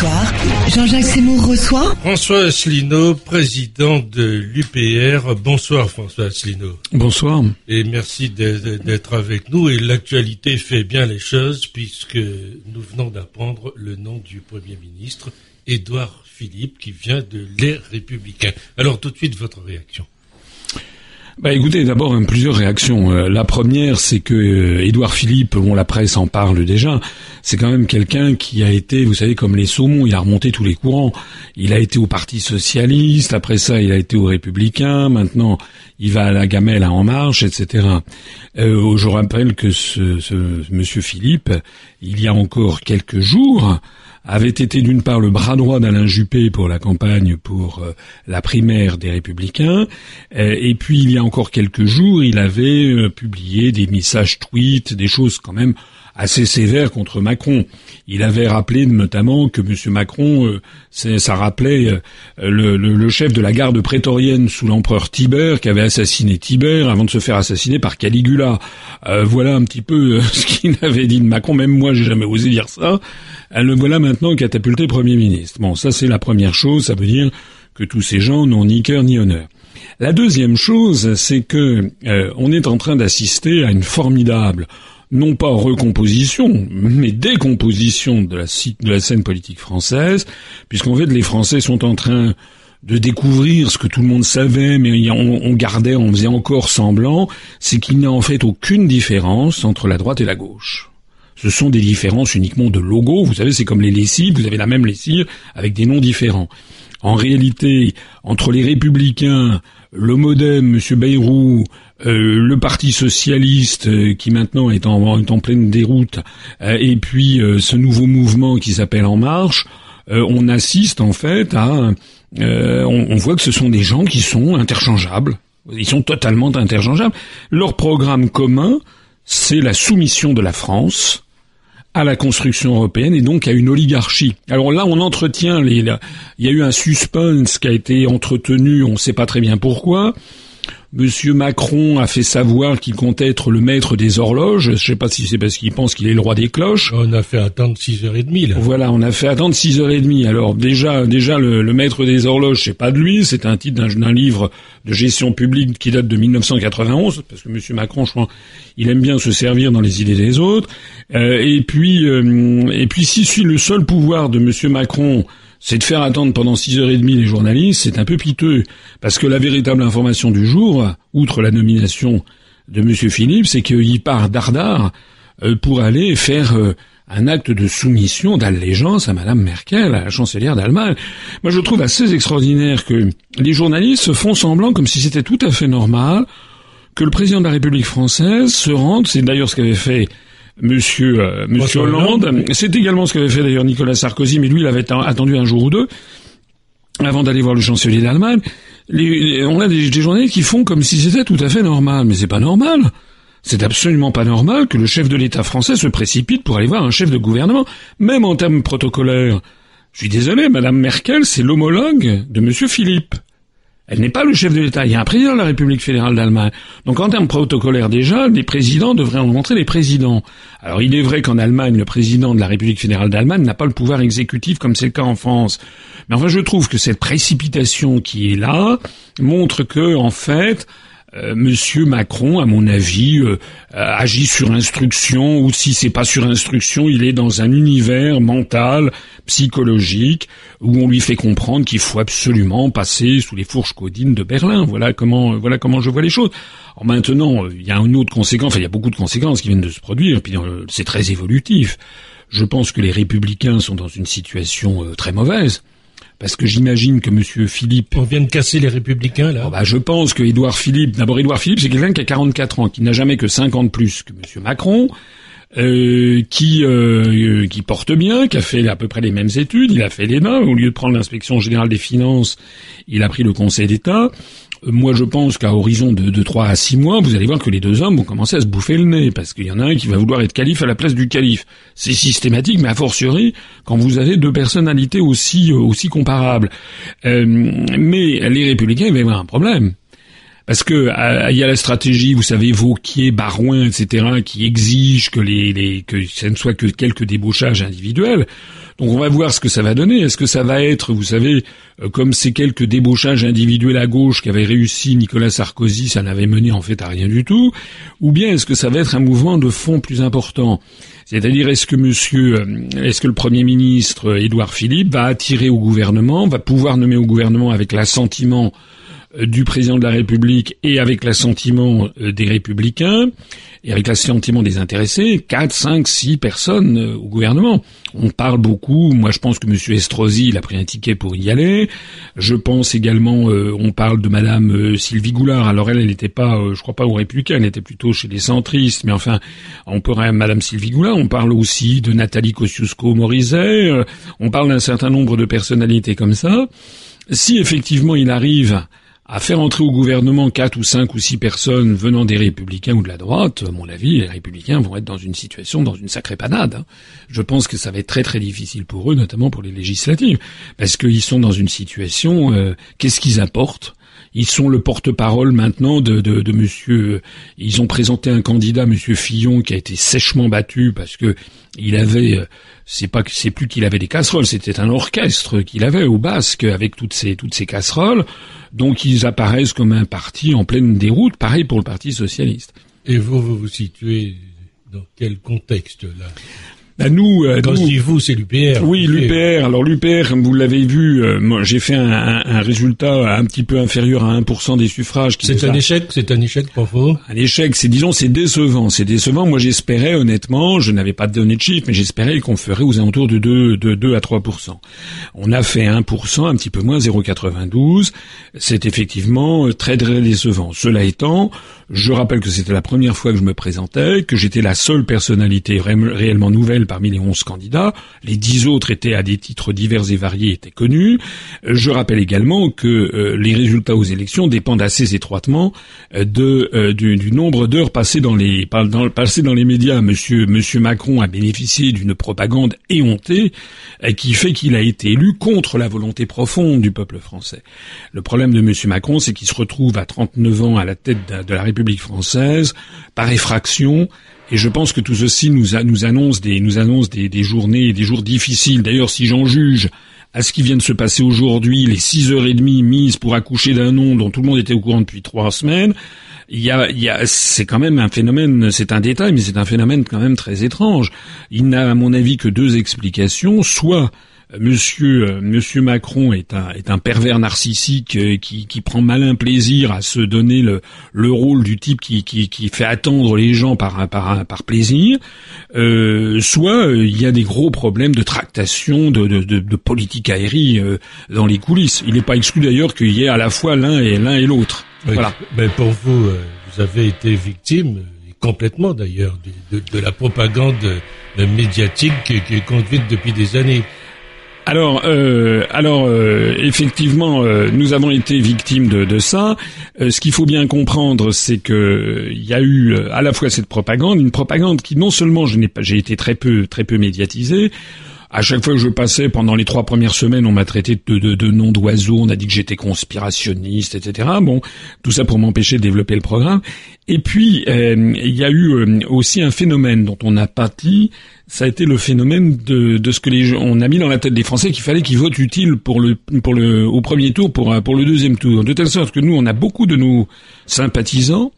soir, Jean-Jacques Seymour reçoit François Asselineau, président de l'UPR. Bonsoir François Asselineau. Bonsoir. Et merci d'être avec nous. Et l'actualité fait bien les choses puisque nous venons d'apprendre le nom du Premier ministre, Édouard Philippe, qui vient de Les Républicains. Alors tout de suite, votre réaction. Bah écoutez, d'abord plusieurs réactions. Euh, la première, c'est que euh, Édouard Philippe, bon la presse en parle déjà, c'est quand même quelqu'un qui a été, vous savez, comme les saumons, il a remonté tous les courants. Il a été au Parti socialiste, après ça il a été au Républicain, maintenant il va à la gamelle à En Marche, etc. Euh, je rappelle que ce, ce Monsieur Philippe, il y a encore quelques jours, avait été d'une part le bras droit d'Alain Juppé pour la campagne pour euh, la primaire des Républicains, euh, et puis il y a encore quelques jours, il avait euh, publié des messages tweets, des choses quand même assez sévères contre Macron. Il avait rappelé notamment que M. Macron, ça rappelait le, le, chef de la garde prétorienne sous l'empereur Tibère, qui avait assassiné Tibère avant de se faire assassiner par Caligula. voilà un petit peu ce qu'il avait dit de Macron. Même moi, j'ai jamais osé dire ça. Le voilà maintenant catapulté Premier ministre. Bon, ça c'est la première chose, ça veut dire que tous ces gens n'ont ni cœur ni honneur. La deuxième chose, c'est que euh, on est en train d'assister à une formidable, non pas recomposition, mais décomposition de la, scène politique française, puisqu'en fait les Français sont en train de découvrir ce que tout le monde savait, mais on gardait, on faisait encore semblant, c'est qu'il n'y a en fait aucune différence entre la droite et la gauche ce sont des différences uniquement de logo. Vous savez, c'est comme les lessives, vous avez la même lessive avec des noms différents. En réalité, entre les républicains, le Modem, M. Bayrou, euh, le Parti socialiste euh, qui maintenant est en, pleine déroute, euh, et puis ce nouveau mouvement qui s'appelle En Marche, on assiste en fait à, on voit que ce sont des gens qui sont interchangeables. Ils sont totalement interchangeables. Leur programme commun, c'est la soumission de la France à la construction européenne et donc à une oligarchie. Alors là, on entretient les. il y a eu un suspense qui a été entretenu, on ne sait pas très bien pourquoi. Monsieur Macron a fait savoir qu'il comptait être le maître des horloges. Je ne sais pas si c'est parce qu'il pense qu'il est le roi des cloches. On a fait attendre 6h30 là. Voilà, on a fait attendre 6h30. Alors déjà, déjà le, maître des horloges, c'est pas de lui, c'est un titre d'un livre de gestion publique qui date de 1991, parce que Monsieur Macron, je crois, il aime bien se servir dans les idées des autres. Euh, et puis, euh, et puis, si suis le seul pouvoir de Monsieur Macron c'est de faire attendre pendant six heures et demie les journalistes, c'est un peu piteux. Parce que la véritable information du jour, outre la nomination de M. Philippe, c'est qu'il part d'Ardard euh, pour aller faire euh, un acte de soumission, d'allégeance à Madame Merkel, à la chancelière d'Allemagne. Moi, je trouve assez extraordinaire que les journalistes font semblant comme si c'était tout à fait normal que le président de la République française se rende, c'est d'ailleurs ce qu'avait fait Monsieur, euh, Monsieur Hollande. C'est également ce qu'avait fait d'ailleurs Nicolas Sarkozy, mais lui, il avait attendu un jour ou deux avant d'aller voir le chancelier d'Allemagne. on a des, des journalistes qui font comme si c'était tout à fait normal, mais c'est pas normal. C'est absolument pas normal que le chef de l'État français se précipite pour aller voir un chef de gouvernement, même en termes protocolaires. Je suis désolé, Madame Merkel, c'est l'homologue de Monsieur Philippe. Elle n'est pas le chef de l'État. Il y a un président de la République fédérale d'Allemagne. Donc en termes protocolaires déjà, les présidents devraient en montrer les présidents. Alors il est vrai qu'en Allemagne, le président de la République fédérale d'Allemagne n'a pas le pouvoir exécutif comme c'est le cas en France. Mais enfin, je trouve que cette précipitation qui est là montre que, en fait, euh, Monsieur Macron, à mon avis, euh, agit sur instruction, ou si c'est pas sur instruction, il est dans un univers mental, psychologique, où on lui fait comprendre qu'il faut absolument passer sous les fourches codines de Berlin. Voilà comment, voilà comment je vois les choses. Alors maintenant, il y a une autre conséquence, enfin il y a beaucoup de conséquences qui viennent de se produire, puis euh, c'est très évolutif. Je pense que les républicains sont dans une situation très mauvaise. Parce que j'imagine que Monsieur Philippe... On vient de casser les républicains, là. Oh, bah, je pense que Édouard Philippe... D'abord, Édouard Philippe, c'est quelqu'un qui a 44 ans, qui n'a jamais que 50 plus que Monsieur Macron, euh, qui euh, qui porte bien, qui a fait à peu près les mêmes études. Il a fait l'ENA. Au lieu de prendre l'inspection générale des finances, il a pris le Conseil d'État. Moi, je pense qu'à horizon de, de 3 à 6 mois, vous allez voir que les deux hommes vont commencer à se bouffer le nez, parce qu'il y en a un qui va vouloir être calife à la place du calife. C'est systématique, mais a fortiori, quand vous avez deux personnalités aussi, aussi comparables. Euh, mais les républicains, ils vont avoir un problème. Parce que il y a la stratégie, vous savez, Vauquier, Barouin, etc., qui exige que les, ne soit que quelques débauchages individuels? Donc on va voir ce que ça va donner. Est-ce que ça va être, vous savez, euh, comme ces quelques débauchages individuels à gauche qu'avait réussi Nicolas Sarkozy, ça n'avait mené en fait à rien du tout, ou bien est-ce que ça va être un mouvement de fond plus important? C'est-à-dire est-ce que monsieur, euh, est-ce que le Premier ministre Édouard Philippe va attirer au gouvernement, va pouvoir nommer au gouvernement avec l'assentiment euh, du président de la République et avec l'assentiment euh, des républicains et avec l'assentiment des intéressés, quatre, cinq, six personnes euh, au gouvernement. On parle beaucoup, moi je pense que M. Estrosi il a pris un ticket pour y aller. Je pense également, on parle de Madame Sylvie Goulard. Alors elle, elle n'était pas, je crois pas aux républicains, elle était plutôt chez les centristes. Mais enfin, on pourrait Madame Sylvie Goulard. On parle aussi de Nathalie Kosciusko-Morizet. on parle d'un certain nombre de personnalités comme ça. Si effectivement il arrive à faire entrer au gouvernement quatre ou cinq ou six personnes venant des républicains ou de la droite, à mon avis, les républicains vont être dans une situation, dans une sacrée panade. Hein. Je pense que ça va être très très difficile pour eux, notamment pour les législatives, parce qu'ils sont dans une situation, euh, qu'est-ce qu'ils apportent? Ils sont le porte-parole maintenant de, de, de, Monsieur. Ils ont présenté un candidat, Monsieur Fillon, qui a été sèchement battu parce que il avait. C'est pas c'est plus qu'il avait des casseroles, c'était un orchestre qu'il avait au Basque avec toutes ces toutes ces casseroles. Donc ils apparaissent comme un parti en pleine déroute, pareil pour le Parti socialiste. Et vous, vous vous situez dans quel contexte là? Bah, nous, euh, Quand je dis vous, c'est l'UPR. Oui, l'UPR. Alors l'UPR, comme vous l'avez vu, euh, moi j'ai fait un, un, un, résultat un petit peu inférieur à 1% des suffrages. C'est un échec. C'est un échec vous. Un échec. C'est disons, c'est décevant. C'est décevant. Moi, j'espérais honnêtement, je n'avais pas donné de chiffre, mais j'espérais qu'on ferait aux alentours de 2, de 2 à 3%. On a fait 1%, un petit peu moins, 0,92. C'est effectivement euh, très très décevant. Cela étant, je rappelle que c'était la première fois que je me présentais, que j'étais la seule personnalité réellement nouvelle parmi les onze candidats. Les dix autres étaient à des titres divers et variés, étaient connus. Je rappelle également que euh, les résultats aux élections dépendent assez étroitement euh, euh, du, nombre d'heures passées dans les médias. Monsieur Macron a bénéficié d'une propagande éhontée qui fait qu'il a été élu contre la volonté profonde du peuple français. Le problème de Monsieur Macron, c'est qu'il se retrouve à 39 ans à la tête de la République française par effraction. Et je pense que tout ceci nous, annonce des, journées, des jours difficiles. D'ailleurs, si j'en juge à ce qui vient de se passer aujourd'hui, les six heures et demie mises pour accoucher d'un nom dont tout le monde était au courant depuis trois semaines, y a, y a, c'est quand même un phénomène, c'est un détail, mais c'est un phénomène quand même très étrange. Il n'a, à mon avis, que deux explications. Soit Monsieur euh, Monsieur Macron est un est un pervers narcissique euh, qui, qui prend malin plaisir à se donner le, le rôle du type qui, qui, qui fait attendre les gens par par par plaisir, euh, soit euh, il y a des gros problèmes de tractation de de, de, de politique aérienne dans les coulisses. Il n'est pas exclu d'ailleurs qu'il y ait à la fois l'un et l'un et l'autre. voilà. Mais pour vous, vous avez été victime complètement d'ailleurs de, de, de, la propagande médiatique qui est conduite depuis des années. Alors, euh, alors euh, effectivement, euh, nous avons été victimes de, de ça. ce qu'il faut bien comprendre, c'est que il y a eu à la fois cette propagande, une propagande qui non seulement je n'ai pas, j'ai été très peu, très peu médiatisé. À chaque fois que je passais, pendant les trois premières semaines, on m'a traité de, de, de nom d'oiseau, on a dit que j'étais conspirationniste, etc. Bon, tout ça pour m'empêcher de développer le programme. Et puis, il y a eu aussi un phénomène dont on pas dit, ça a été le phénomène de, ce que les gens, on a mis dans la tête des Français qu'il fallait qu'ils votent utile pour le pour le au premier tour pour pour le deuxième tour. De telle sorte que nous on a beaucoup de nos sympathisants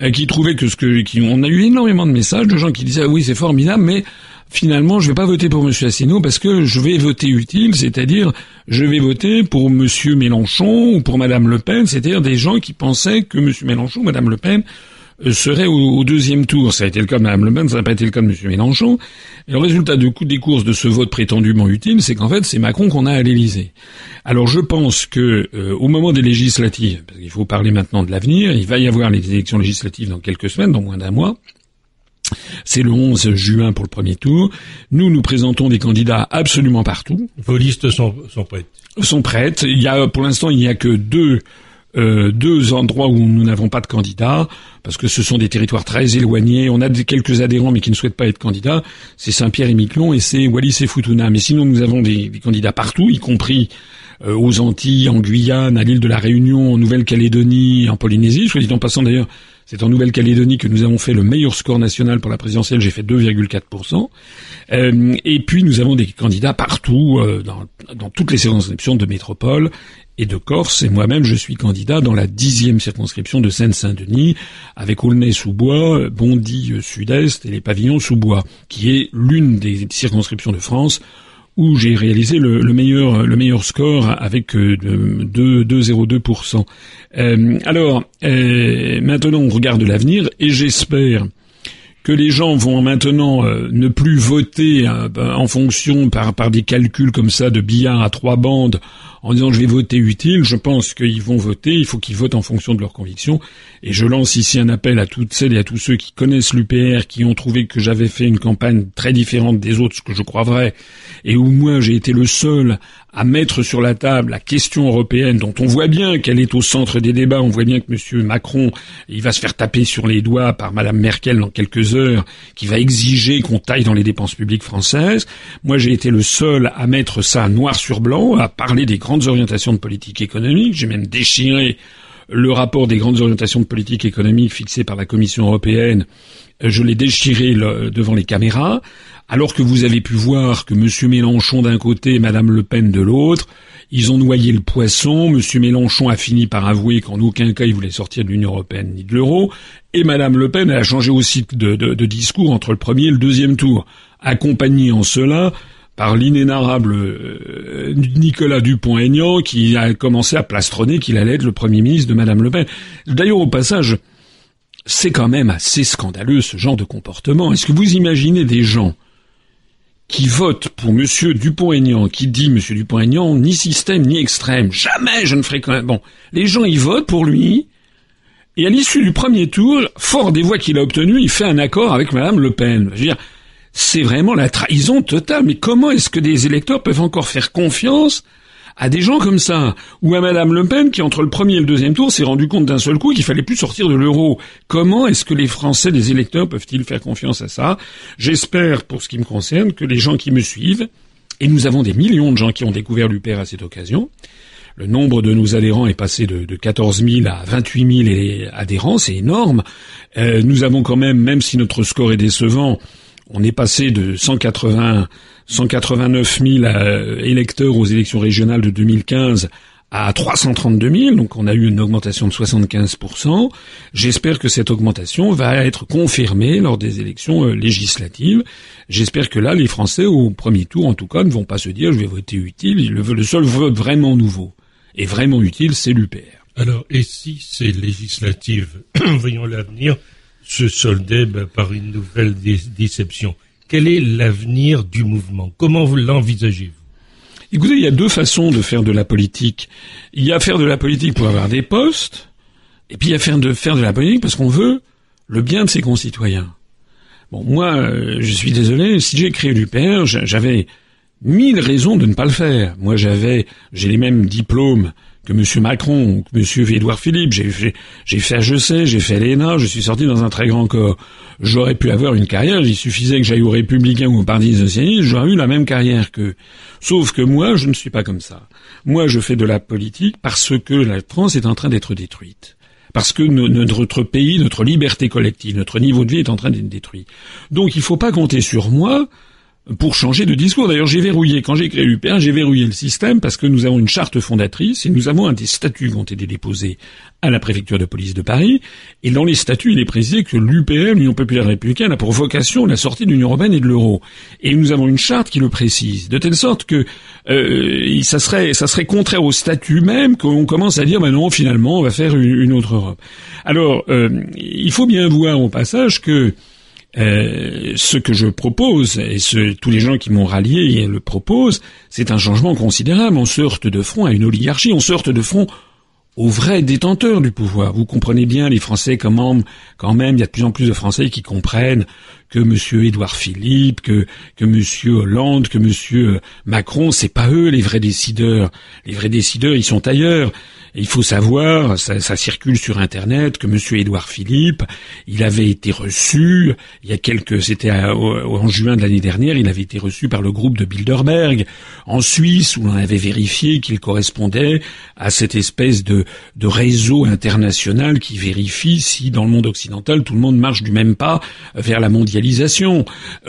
euh, qui trouvaient que ce que qui on a eu énormément de messages de gens qui disaient ah oui c'est formidable mais finalement je vais pas voter pour monsieur Asselineau parce que je vais voter utile c'est-à-dire je vais voter pour monsieur Mélenchon ou pour madame Le Pen c'est-à-dire des gens qui pensaient que monsieur Mélenchon ou madame Le Pen euh, serait au, deuxième tour. Ça a été le cas de Mme Le Pen, ça n'a pas été le cas de M. Mélenchon. Et le résultat du coup des courses de ce vote prétendument utile, c'est qu'en fait, c'est Macron qu'on a à l'Élysée. Alors je pense que euh, au moment des législatives, parce qu'il faut parler maintenant de l'avenir, il va y avoir les élections législatives dans quelques semaines, dans moins d'un mois. C'est le 11 juin pour le premier tour. Nous, nous présentons des candidats absolument partout. Vos listes sont, sont prêtes Sont prêtes. Il y a, pour l'instant, il n'y a que deux euh, deux endroits où nous n'avons pas de candidats, parce que ce sont des territoires très éloignés. On a quelques adhérents, mais qui ne souhaitent pas être candidats. C'est Saint-Pierre et Miquelon et c'est Wallis et Futuna. Mais sinon, nous avons des, candidats partout, y compris euh, aux Antilles, en Guyane, à l'île de la Réunion, en Nouvelle-Calédonie, en Polynésie. Je dis en passant d'ailleurs, c'est en Nouvelle-Calédonie que nous avons fait le meilleur score national pour la présidentielle. J'ai fait 2,4%. Euh, et puis nous avons des candidats partout, dans, dans toutes les circonscriptions de métropole et de Corse, et moi-même je suis candidat dans la dixième circonscription de Seine-Saint-Denis, avec Aulnay-sous-Bois, Bondy-Sud-Est et les pavillons sous-bois, qui est l'une des circonscriptions de France où j'ai réalisé le, meilleur le meilleur score avec 2,02%. Euh, euh, alors, euh, maintenant on regarde l'avenir et j'espère que les gens vont maintenant euh, ne plus voter ben, en fonction par, par des calculs comme ça de billard à trois bandes en disant je vais voter utile, je pense qu'ils vont voter, il faut qu'ils votent en fonction de leurs convictions. Et je lance ici un appel à toutes celles et à tous ceux qui connaissent l'UPR, qui ont trouvé que j'avais fait une campagne très différente des autres, ce que je crois vrai, et où moi j'ai été le seul à mettre sur la table la question européenne dont on voit bien qu'elle est au centre des débats, on voit bien que M. Macron, il va se faire taper sur les doigts par Mme Merkel dans quelques heures, qui va exiger qu'on taille dans les dépenses publiques françaises. Moi j'ai été le seul à mettre ça noir sur blanc, à parler des grandes orientations de politique économique. J'ai même déchiré le rapport des grandes orientations de politique économique fixé par la Commission européenne. Je l'ai déchiré devant les caméras, alors que vous avez pu voir que M. Mélenchon d'un côté et Mme Le Pen de l'autre, ils ont noyé le poisson. M. Mélenchon a fini par avouer qu'en aucun cas il voulait sortir de l'Union européenne ni de l'euro. Et Mme Le Pen a changé aussi de, de discours entre le premier et le deuxième tour, accompagné en cela par l'inénarrable euh, Nicolas Dupont-Aignan qui a commencé à plastronner qu'il allait être le Premier ministre de Madame Le Pen. D'ailleurs, au passage, c'est quand même assez scandaleux ce genre de comportement. Est-ce que vous imaginez des gens qui votent pour Monsieur Dupont-Aignan, qui dit Monsieur Dupont-Aignan, ni système ni extrême, jamais je ne ferai quand. Bon, les gens ils votent pour lui, et à l'issue du premier tour, fort des voix qu'il a obtenues, il fait un accord avec Madame Le Pen. C'est vraiment la trahison totale. Mais comment est-ce que des électeurs peuvent encore faire confiance à des gens comme ça, ou à Madame Le Pen qui entre le premier et le deuxième tour s'est rendu compte d'un seul coup qu'il fallait plus sortir de l'euro? Comment est-ce que les Français, les électeurs, peuvent-ils faire confiance à ça? J'espère, pour ce qui me concerne, que les gens qui me suivent, et nous avons des millions de gens qui ont découvert l'UPR à cette occasion, le nombre de nos adhérents est passé de, de 14 000 à 28 000 adhérents, c'est énorme. Euh, nous avons quand même, même si notre score est décevant, on est passé de 180, 189 000 électeurs aux élections régionales de 2015 à 332 000, donc on a eu une augmentation de 75% J'espère que cette augmentation va être confirmée lors des élections euh, législatives. J'espère que là, les Français, au premier tour en tout cas, ne vont pas se dire je vais voter utile. Le, seul vote vraiment nouveau et vraiment utile, c'est l'UPR. Alors, et si ces législatives, voyons l'avenir, se soldait ben, par une nouvelle déception. Quel est l'avenir du mouvement? Comment vous l'envisagez-vous? Écoutez, il y a deux façons de faire de la politique. Il y a faire de la politique pour avoir des postes, et puis il y a faire de, faire de la politique parce qu'on veut le bien de ses concitoyens. Bon, moi, euh, je suis désolé, si j'ai créé l'UPR, j'avais mille raisons de ne pas le faire. Moi, j'avais, j'ai les mêmes diplômes que M. Macron, que M. Édouard Philippe. J'ai fait, j'ai fait sais, j'ai fait l'ENA, je suis sorti dans un très grand corps. J'aurais pu avoir une carrière, il suffisait que j'aille aux Républicains ou au Parti Socialiste, j'aurais eu la même carrière qu'eux. Sauf que moi, je ne suis pas comme ça. Moi, je fais de la politique parce que la France est en train d'être détruite parce que notre pays, notre liberté collective, notre niveau de vie est en train d'être détruit. Donc il ne faut pas compter sur moi pour changer de discours. D'ailleurs, j'ai verrouillé, quand j'ai créé l'UPR, j'ai verrouillé le système parce que nous avons une charte fondatrice et nous avons un des statuts qui ont été déposés à la préfecture de police de Paris. Et dans les statuts, il est précisé que l'UPR, l'Union populaire républicaine, a pour vocation la sortie de l'Union européenne et de l'euro. Et nous avons une charte qui le précise, de telle sorte que euh, ça serait ça serait contraire au statut même qu'on commence à dire, ben non, finalement, on va faire une, autre Europe. Alors, euh, il faut bien voir au passage que euh, ce que je propose, et ce, tous les gens qui m'ont rallié le proposent, c'est un changement considérable. On se heurte de front à une oligarchie, on se heurte de front aux vrais détenteurs du pouvoir. Vous comprenez bien, les Français, quand même, il y a de plus en plus de Français qui comprennent que Monsieur Édouard Philippe, que que Monsieur Hollande, que Monsieur Macron, c'est pas eux les vrais décideurs. Les vrais décideurs, ils sont ailleurs il faut savoir, ça, ça, circule sur Internet, que Monsieur Édouard Philippe, il avait été reçu, il y a quelques, c'était en juin de l'année dernière, il avait été reçu par le groupe de Bilderberg en Suisse, où on avait vérifié qu'il correspondait à cette espèce de, de réseau international qui vérifie si dans le monde occidental tout le monde marche du même pas vers la mondialisation.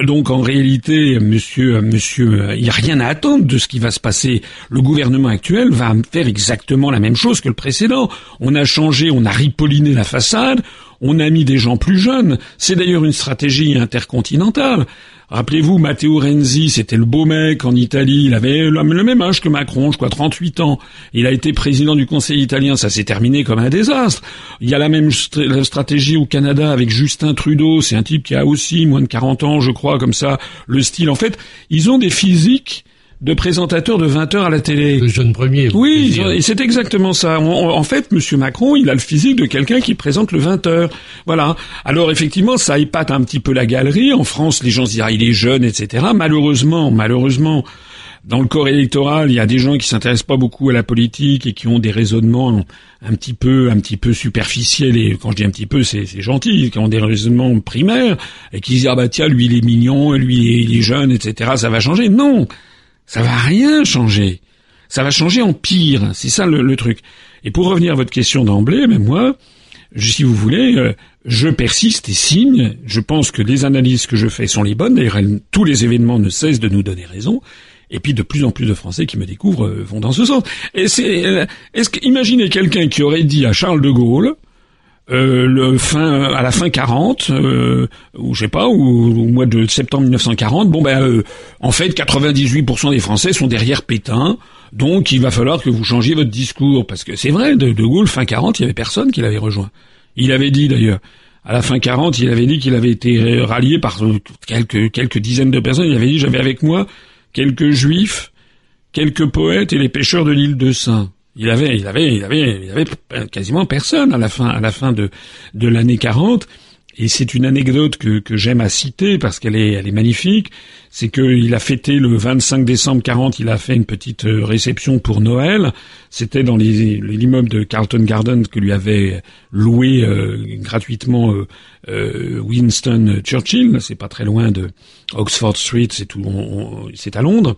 Donc en réalité, Monsieur, Monsieur, il n'y a rien à attendre de ce qui va se passer. Le gouvernement actuel va faire exactement la même chose que le précédent. On a changé, on a ripolliné la façade, on a mis des gens plus jeunes. C'est d'ailleurs une stratégie intercontinentale. Rappelez-vous, Matteo Renzi, c'était le beau mec en Italie, il avait le même âge que Macron, je crois 38 ans. Il a été président du Conseil italien, ça s'est terminé comme un désastre. Il y a la même stratégie au Canada avec Justin Trudeau, c'est un type qui a aussi moins de 40 ans, je crois, comme ça, le style. En fait, ils ont des physiques de présentateur de 20 heures à la télé. Le jeune premier. Oui, et c'est exactement ça. en fait, Monsieur Macron, il a le physique de quelqu'un qui présente le 20 heures. Voilà. Alors effectivement, ça épate un petit peu la galerie. En France, les gens se disent ah, il est jeune, etc. Malheureusement, malheureusement, dans le corps électoral, il y a des gens qui s'intéressent pas beaucoup à la politique et qui ont des raisonnements un petit peu, un petit peu superficiels. Et quand je dis un petit peu, c'est gentil, qui ont des raisonnements primaires et qui disent ah bah tiens, lui il est mignon, lui il est jeune, etc. Ça va changer. Non. Ça va rien changer. Ça va changer en pire. C'est ça le, truc. Et pour revenir à votre question d'emblée, mais moi, si vous voulez, euh, je persiste et signe. Je pense que les analyses que je fais sont les bonnes. D'ailleurs, tous les événements ne cessent de nous donner raison. Et puis de plus en plus de Français qui me découvrent euh, vont dans ce sens. Euh, est-ce que imaginez quelqu'un qui aurait dit à Charles de Gaulle, euh, le fin à la fin 40 euh, ou je sais pas ou au mois de septembre 1940 bon ben euh, en fait 98% des Français sont derrière Pétain. Donc il va falloir que vous changiez votre discours. Parce que c'est vrai de, de Gaulle fin 40 il y avait personne qui l'avait rejoint. Il avait dit d'ailleurs à la fin 40 il avait dit qu'il avait été rallié par quelques quelques dizaines de personnes. Il avait dit j'avais avec moi quelques juifs quelques poètes et les pêcheurs de l'île de Saint il avait, il avait, il avait, il avait quasiment personne à la fin, à la fin de, de l'année 40. Et c'est une anecdote que, que j'aime à citer parce qu'elle est, elle est magnifique. C'est qu'il a fêté le 25 décembre 40, il a fait une petite euh, réception pour Noël. C'était dans l'immeuble de Carlton Garden que lui avait loué euh, gratuitement euh, Winston Churchill. C'est pas très loin de Oxford Street, c'est tout, c'est à Londres.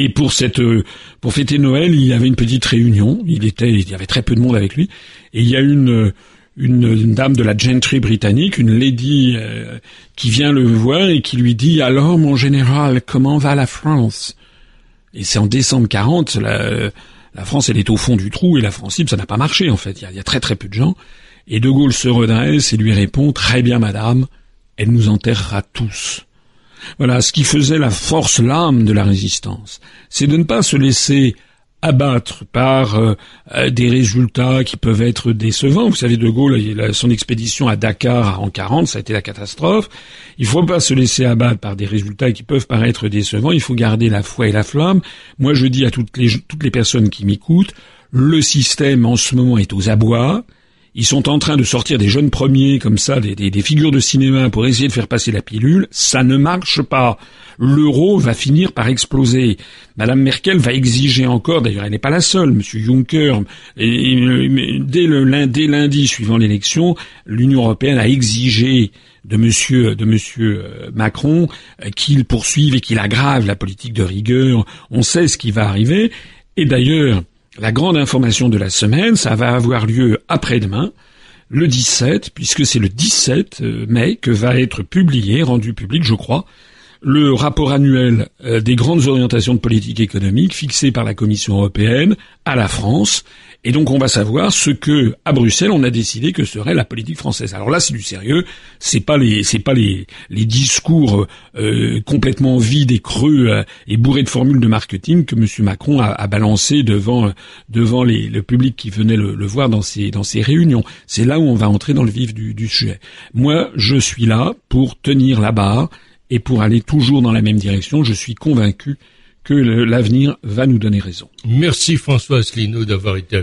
Et pour cette, euh, pour fêter Noël, il y avait une petite réunion. Il était, il y avait très peu de monde avec lui. Et il y a une, une, dame de la gentry britannique, une lady euh, qui vient le voir et qui lui dit alors mon général, comment va la France? Et c'est en décembre 40, la, la, France elle est au fond du trou et la France ça n'a pas marché en fait. Il y, a, il y, a, très très peu de gens. Et De Gaulle se redresse et lui répond très bien madame, elle nous enterrera tous. Voilà, ce qui faisait la force, l'âme de la résistance, c'est de ne pas se laisser abattre par euh, euh, des résultats qui peuvent être décevants. Vous savez, De Gaulle, son expédition à Dakar en 40, ça a été la catastrophe. Il ne faut pas se laisser abattre par des résultats qui peuvent paraître décevants. Il faut garder la foi et la flamme. Moi, je dis à toutes les, toutes les personnes qui m'écoutent, le système en ce moment est aux abois. Ils sont en train de sortir des jeunes premiers comme ça, des, des, figures de cinéma pour essayer de faire passer la pilule. Ça ne marche pas. L'euro va finir par exploser. Madame Merkel va exiger encore, d'ailleurs elle n'est pas la seule, Monsieur Juncker, dès, le, lundi, lundi suivant l'élection, l'Union européenne a exigé de monsieur de monsieur euh, Macron euh, qu'il poursuive et qu'il aggrave la politique de rigueur. On sait ce qui va arriver. Et d'ailleurs, la grande information de la semaine, ça va avoir lieu après-demain, le 17, puisque c'est le 17 euh, mai que va être publié, rendu public, je crois, le rapport annuel euh, des grandes orientations de politique économique fixées par la Commission européenne à la France et donc on va savoir ce que à Bruxelles on a décidé que serait la politique française. Alors là c'est du sérieux, c'est pas les c'est pas les les discours euh, complètement vides et creux euh, et bourrés de formules de marketing que M. Macron a, a balancé devant devant les, le public qui venait le, le, voir dans ces dans ces réunions. C'est là où on va entrer dans le vif du, du sujet. Moi je suis là pour tenir la barre et pour aller toujours dans la même direction. Je suis convaincu que l'avenir va nous donner raison. Merci François Asselineau d'avoir été avec